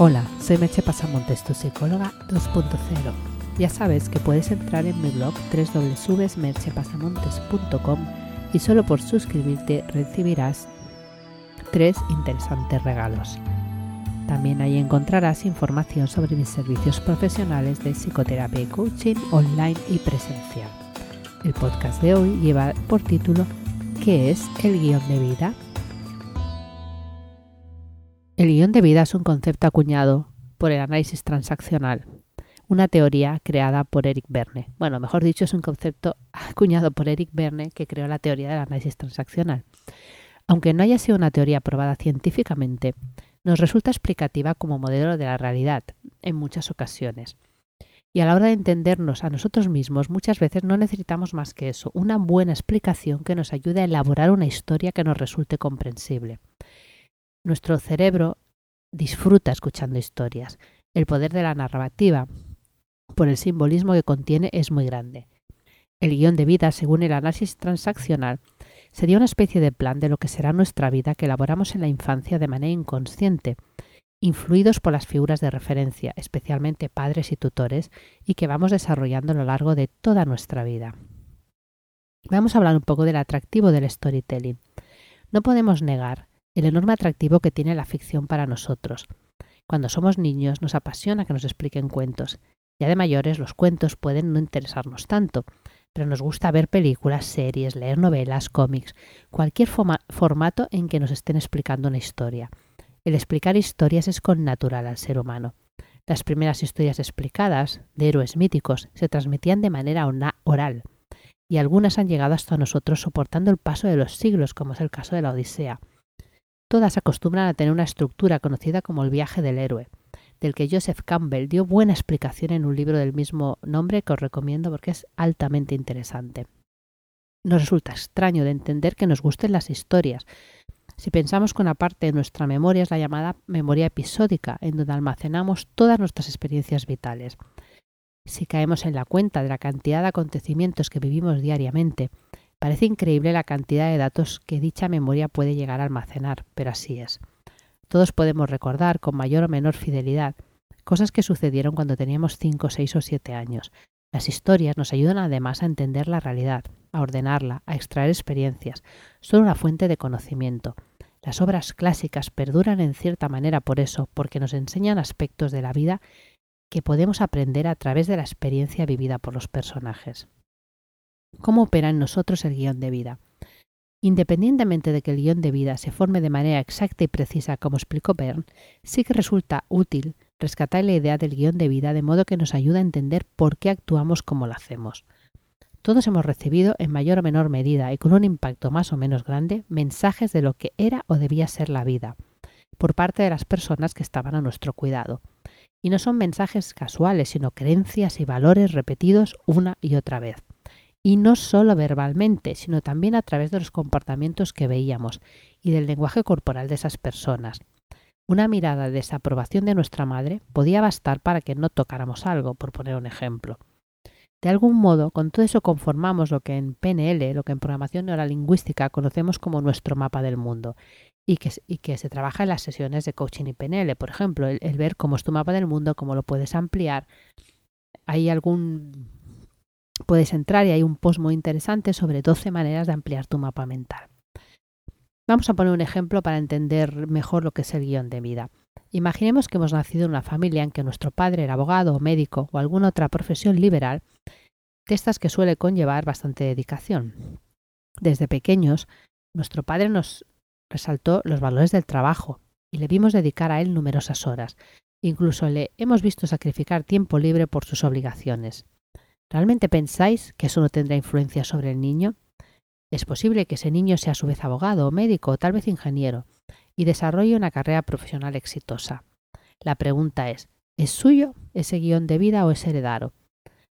Hola, soy Meche Pasamontes, tu psicóloga 2.0. Ya sabes que puedes entrar en mi blog www.merchepasamontes.com y solo por suscribirte recibirás tres interesantes regalos. También ahí encontrarás información sobre mis servicios profesionales de psicoterapia y coaching online y presencial. El podcast de hoy lleva por título ¿Qué es el guion de vida? El guion de vida es un concepto acuñado por el análisis transaccional, una teoría creada por Eric Berne. Bueno, mejor dicho, es un concepto acuñado por Eric Berne que creó la teoría del análisis transaccional. Aunque no haya sido una teoría probada científicamente, nos resulta explicativa como modelo de la realidad en muchas ocasiones. Y a la hora de entendernos a nosotros mismos, muchas veces no necesitamos más que eso, una buena explicación que nos ayude a elaborar una historia que nos resulte comprensible. Nuestro cerebro disfruta escuchando historias. El poder de la narrativa, por el simbolismo que contiene, es muy grande. El guion de vida, según el análisis transaccional, sería una especie de plan de lo que será nuestra vida que elaboramos en la infancia de manera inconsciente, influidos por las figuras de referencia, especialmente padres y tutores, y que vamos desarrollando a lo largo de toda nuestra vida. Vamos a hablar un poco del atractivo del storytelling. No podemos negar el enorme atractivo que tiene la ficción para nosotros. Cuando somos niños nos apasiona que nos expliquen cuentos. Ya de mayores los cuentos pueden no interesarnos tanto, pero nos gusta ver películas, series, leer novelas, cómics, cualquier formato en que nos estén explicando una historia. El explicar historias es connatural al ser humano. Las primeras historias explicadas, de héroes míticos, se transmitían de manera oral, y algunas han llegado hasta nosotros soportando el paso de los siglos, como es el caso de la Odisea. Todas acostumbran a tener una estructura conocida como el viaje del héroe, del que Joseph Campbell dio buena explicación en un libro del mismo nombre que os recomiendo porque es altamente interesante. Nos resulta extraño de entender que nos gusten las historias, si pensamos que una parte de nuestra memoria es la llamada memoria episódica, en donde almacenamos todas nuestras experiencias vitales. Si caemos en la cuenta de la cantidad de acontecimientos que vivimos diariamente, Parece increíble la cantidad de datos que dicha memoria puede llegar a almacenar, pero así es. Todos podemos recordar con mayor o menor fidelidad cosas que sucedieron cuando teníamos 5, 6 o 7 años. Las historias nos ayudan además a entender la realidad, a ordenarla, a extraer experiencias. Son una fuente de conocimiento. Las obras clásicas perduran en cierta manera por eso, porque nos enseñan aspectos de la vida que podemos aprender a través de la experiencia vivida por los personajes cómo opera en nosotros el guion de vida. Independientemente de que el guion de vida se forme de manera exacta y precisa, como explicó Bern, sí que resulta útil rescatar la idea del guion de vida de modo que nos ayuda a entender por qué actuamos como lo hacemos. Todos hemos recibido, en mayor o menor medida y con un impacto más o menos grande, mensajes de lo que era o debía ser la vida, por parte de las personas que estaban a nuestro cuidado. Y no son mensajes casuales, sino creencias y valores repetidos una y otra vez y no solo verbalmente, sino también a través de los comportamientos que veíamos y del lenguaje corporal de esas personas. Una mirada de desaprobación de nuestra madre podía bastar para que no tocáramos algo, por poner un ejemplo. De algún modo, con todo eso conformamos lo que en PNL, lo que en programación neurolingüística conocemos como nuestro mapa del mundo, y que, y que se trabaja en las sesiones de coaching y PNL, por ejemplo, el, el ver cómo es tu mapa del mundo, cómo lo puedes ampliar. Hay algún puedes entrar y hay un post muy interesante sobre 12 maneras de ampliar tu mapa mental. Vamos a poner un ejemplo para entender mejor lo que es el guion de vida. Imaginemos que hemos nacido en una familia en que nuestro padre era abogado o médico o alguna otra profesión liberal, de estas que suele conllevar bastante dedicación. Desde pequeños, nuestro padre nos resaltó los valores del trabajo y le vimos dedicar a él numerosas horas. Incluso le hemos visto sacrificar tiempo libre por sus obligaciones. ¿Realmente pensáis que eso no tendrá influencia sobre el niño? Es posible que ese niño sea a su vez abogado médico o tal vez ingeniero y desarrolle una carrera profesional exitosa. La pregunta es, ¿es suyo ese guion de vida o es heredado?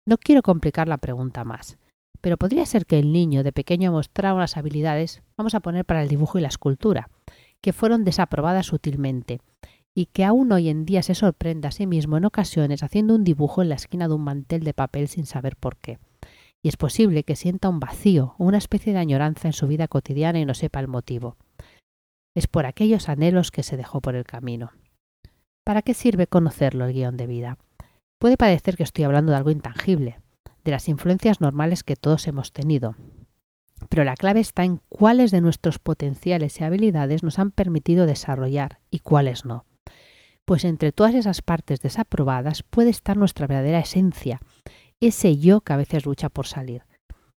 No quiero complicar la pregunta más, pero podría ser que el niño de pequeño mostrara unas habilidades, vamos a poner para el dibujo y la escultura, que fueron desaprobadas sutilmente y que aún hoy en día se sorprende a sí mismo en ocasiones haciendo un dibujo en la esquina de un mantel de papel sin saber por qué. Y es posible que sienta un vacío o una especie de añoranza en su vida cotidiana y no sepa el motivo. Es por aquellos anhelos que se dejó por el camino. ¿Para qué sirve conocerlo el guion de vida? Puede parecer que estoy hablando de algo intangible, de las influencias normales que todos hemos tenido, pero la clave está en cuáles de nuestros potenciales y habilidades nos han permitido desarrollar y cuáles no. Pues entre todas esas partes desaprobadas puede estar nuestra verdadera esencia, ese yo que a veces lucha por salir.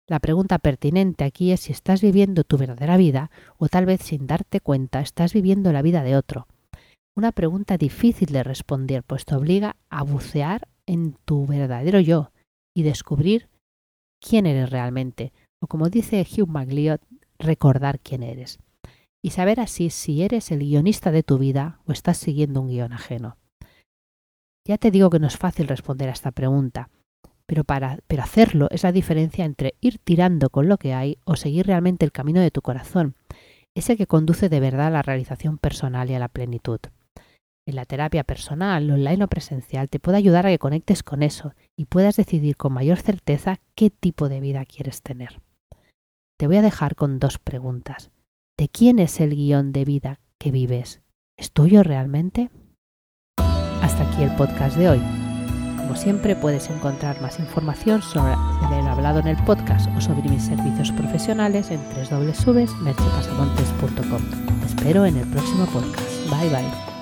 La pregunta pertinente aquí es si estás viviendo tu verdadera vida o tal vez sin darte cuenta estás viviendo la vida de otro. Una pregunta difícil de responder, pues te obliga a bucear en tu verdadero yo y descubrir quién eres realmente, o como dice Hugh MacLeod, recordar quién eres. Y saber así si eres el guionista de tu vida o estás siguiendo un guion ajeno. Ya te digo que no es fácil responder a esta pregunta, pero, para, pero hacerlo es la diferencia entre ir tirando con lo que hay o seguir realmente el camino de tu corazón, ese que conduce de verdad a la realización personal y a la plenitud. En la terapia personal, online o presencial, te puede ayudar a que conectes con eso y puedas decidir con mayor certeza qué tipo de vida quieres tener. Te voy a dejar con dos preguntas. ¿De quién es el guion de vida que vives? ¿Es tuyo realmente? Hasta aquí el podcast de hoy. Como siempre puedes encontrar más información sobre el hablado en el podcast o sobre mis servicios profesionales en www.merchipasamontes.com. Te espero en el próximo podcast. Bye bye.